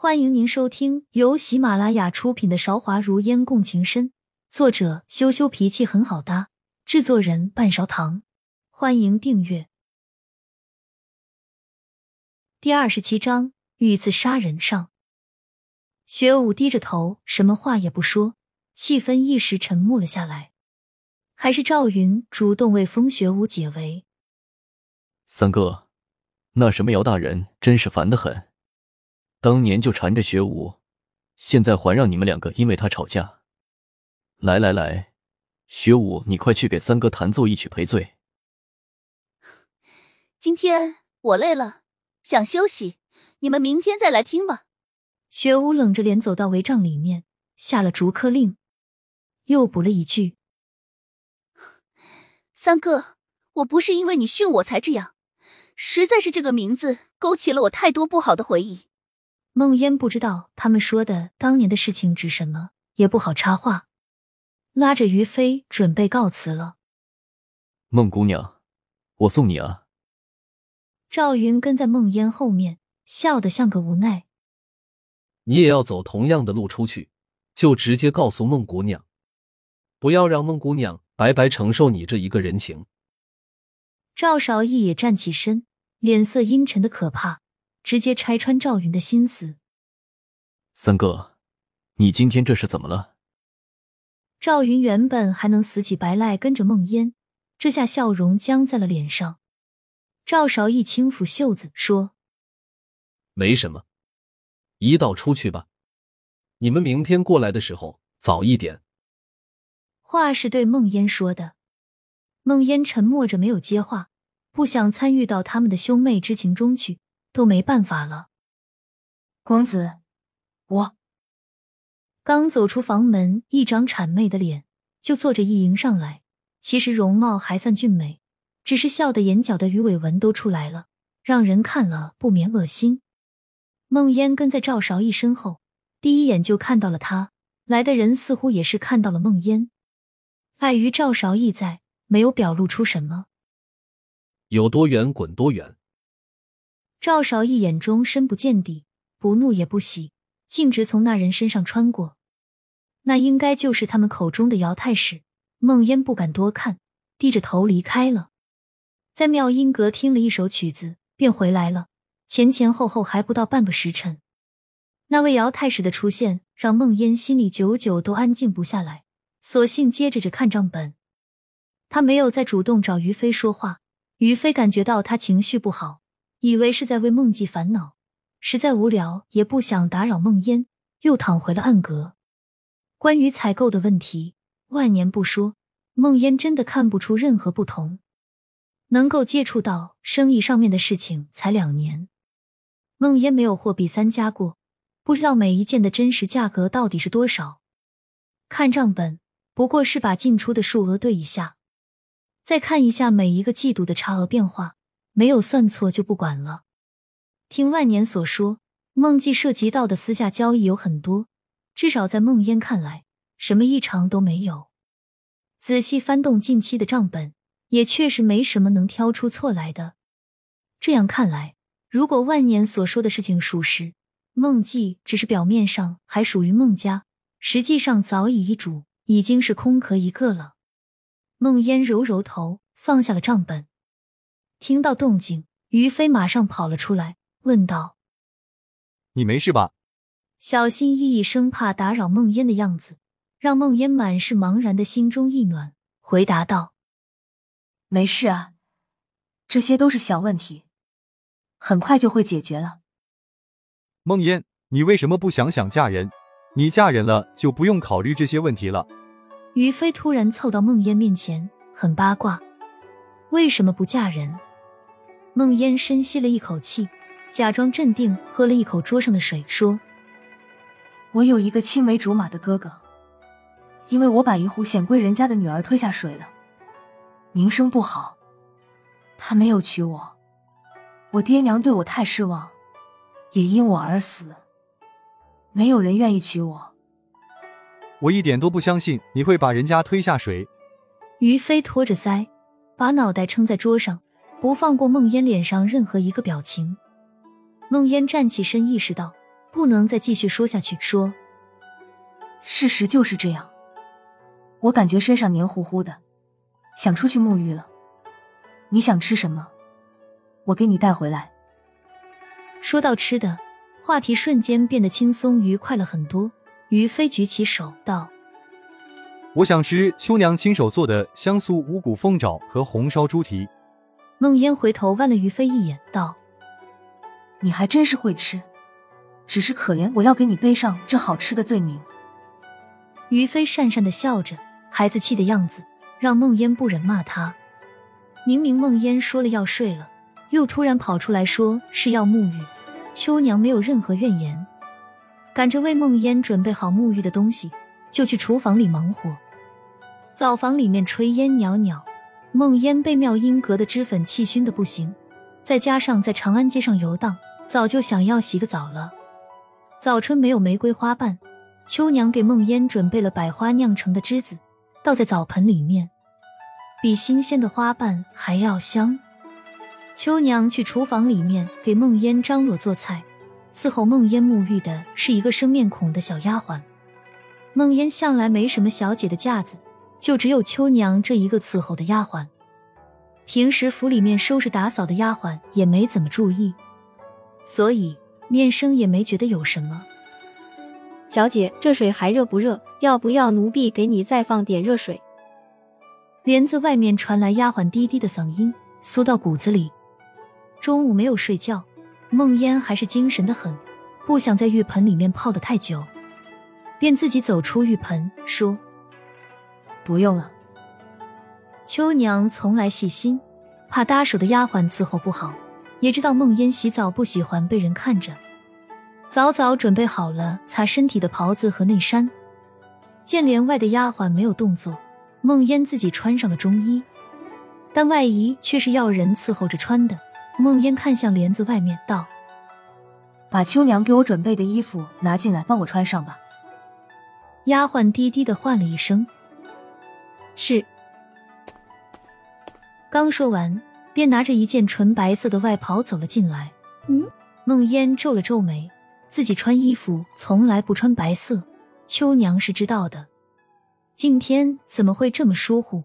欢迎您收听由喜马拉雅出品的《韶华如烟共情深》，作者羞羞脾气很好搭，制作人半勺糖。欢迎订阅。第二十七章遇刺杀人上，学武低着头，什么话也不说，气氛一时沉默了下来。还是赵云主动为风雪舞解围。三哥，那什么姚大人真是烦得很。当年就缠着学武，现在还让你们两个因为他吵架。来来来，学武，你快去给三哥弹奏一曲赔罪。今天我累了，想休息，你们明天再来听吧。学武冷着脸走到帷帐里面，下了逐客令，又补了一句：“三哥，我不是因为你训我才这样，实在是这个名字勾起了我太多不好的回忆。”梦烟不知道他们说的当年的事情指什么，也不好插话，拉着于飞准备告辞了。孟姑娘，我送你啊。赵云跟在孟烟后面，笑得像个无奈。你也要走同样的路出去，就直接告诉孟姑娘，不要让孟姑娘白白承受你这一个人情。赵少义也站起身，脸色阴沉的可怕。直接拆穿赵云的心思。三哥，你今天这是怎么了？赵云原本还能死乞白赖跟着梦烟，这下笑容僵在了脸上。赵少义轻抚袖子说：“没什么，一道出去吧。你们明天过来的时候早一点。”话是对梦烟说的。梦烟沉默着没有接话，不想参与到他们的兄妹之情中去。都没办法了，公子，我刚走出房门，一张谄媚的脸就坐着一迎上来。其实容貌还算俊美，只是笑的眼角的鱼尾纹都出来了，让人看了不免恶心。梦烟跟在赵韶义身后，第一眼就看到了他来的人，似乎也是看到了梦烟。碍于赵韶义在，没有表露出什么，有多远滚多远。赵少一眼中深不见底，不怒也不喜，径直从那人身上穿过。那应该就是他们口中的姚太史。孟烟不敢多看，低着头离开了。在妙音阁听了一首曲子，便回来了。前前后后还不到半个时辰，那位姚太史的出现让孟烟心里久久都安静不下来，索性接着着看账本。他没有再主动找于飞说话，于飞感觉到他情绪不好。以为是在为梦记烦恼，实在无聊，也不想打扰梦烟，又躺回了暗格。关于采购的问题，万年不说，梦烟真的看不出任何不同。能够接触到生意上面的事情才两年，梦烟没有货比三家过，不知道每一件的真实价格到底是多少。看账本，不过是把进出的数额对一下，再看一下每一个季度的差额变化。没有算错就不管了。听万年所说，梦记涉及到的私下交易有很多，至少在梦烟看来，什么异常都没有。仔细翻动近期的账本，也确实没什么能挑出错来的。这样看来，如果万年所说的事情属实，梦记只是表面上还属于孟家，实际上早已易主，已经是空壳一个了。梦烟揉揉头，放下了账本。听到动静，于飞马上跑了出来，问道：“你没事吧？”小心翼翼，生怕打扰梦烟的样子，让梦烟满是茫然的心中一暖，回答道：“没事啊，这些都是小问题，很快就会解决了。”梦烟，你为什么不想想嫁人？你嫁人了就不用考虑这些问题了。于飞突然凑到梦烟面前，很八卦：“为什么不嫁人？”梦烟深吸了一口气，假装镇定，喝了一口桌上的水，说：“我有一个青梅竹马的哥哥，因为我把一户显贵人家的女儿推下水了，名声不好，他没有娶我。我爹娘对我太失望，也因我而死，没有人愿意娶我。我一点都不相信你会把人家推下水。”于飞托着腮，把脑袋撑在桌上。不放过孟烟脸上任何一个表情。孟烟站起身，意识到不能再继续说下去，说：“事实就是这样，我感觉身上黏糊糊的，想出去沐浴了。你想吃什么？我给你带回来。”说到吃的，话题瞬间变得轻松愉快了很多。于飞举起手道：“我想吃秋娘亲手做的香酥五谷凤爪和红烧猪蹄。”孟烟回头望了于飞一眼，道：“你还真是会吃，只是可怜我要给你背上这好吃的罪名。”于飞讪讪的笑着，孩子气的样子让孟烟不忍骂他。明明孟烟说了要睡了，又突然跑出来说是要沐浴，秋娘没有任何怨言。赶着为梦烟准备好沐浴的东西，就去厨房里忙活。澡房里面炊烟袅袅，梦烟被妙音阁的脂粉气熏的不行，再加上在长安街上游荡，早就想要洗个澡了。早春没有玫瑰花瓣，秋娘给梦烟准备了百花酿成的栀子，倒在澡盆里面，比新鲜的花瓣还要香。秋娘去厨房里面给梦烟张罗做菜。伺候梦烟沐浴的是一个生面孔的小丫鬟。梦烟向来没什么小姐的架子，就只有秋娘这一个伺候的丫鬟。平时府里面收拾打扫的丫鬟也没怎么注意，所以面生也没觉得有什么。小姐，这水还热不热？要不要奴婢给你再放点热水？帘子外面传来丫鬟低低的嗓音，酥到骨子里。中午没有睡觉。梦烟还是精神的很，不想在浴盆里面泡的太久，便自己走出浴盆，说：“不用了。”秋娘从来细心，怕搭手的丫鬟伺候不好，也知道梦烟洗澡不喜欢被人看着，早早准备好了擦身体的袍子和内衫。见帘外的丫鬟没有动作，梦烟自己穿上了中衣，但外衣却是要人伺候着穿的。梦烟看向帘子外面，道：“把秋娘给我准备的衣服拿进来，帮我穿上吧。”丫鬟低低的唤了一声：“是。”刚说完，便拿着一件纯白色的外袍走了进来。嗯，梦烟皱了皱眉，自己穿衣服从来不穿白色，秋娘是知道的，今天怎么会这么疏忽？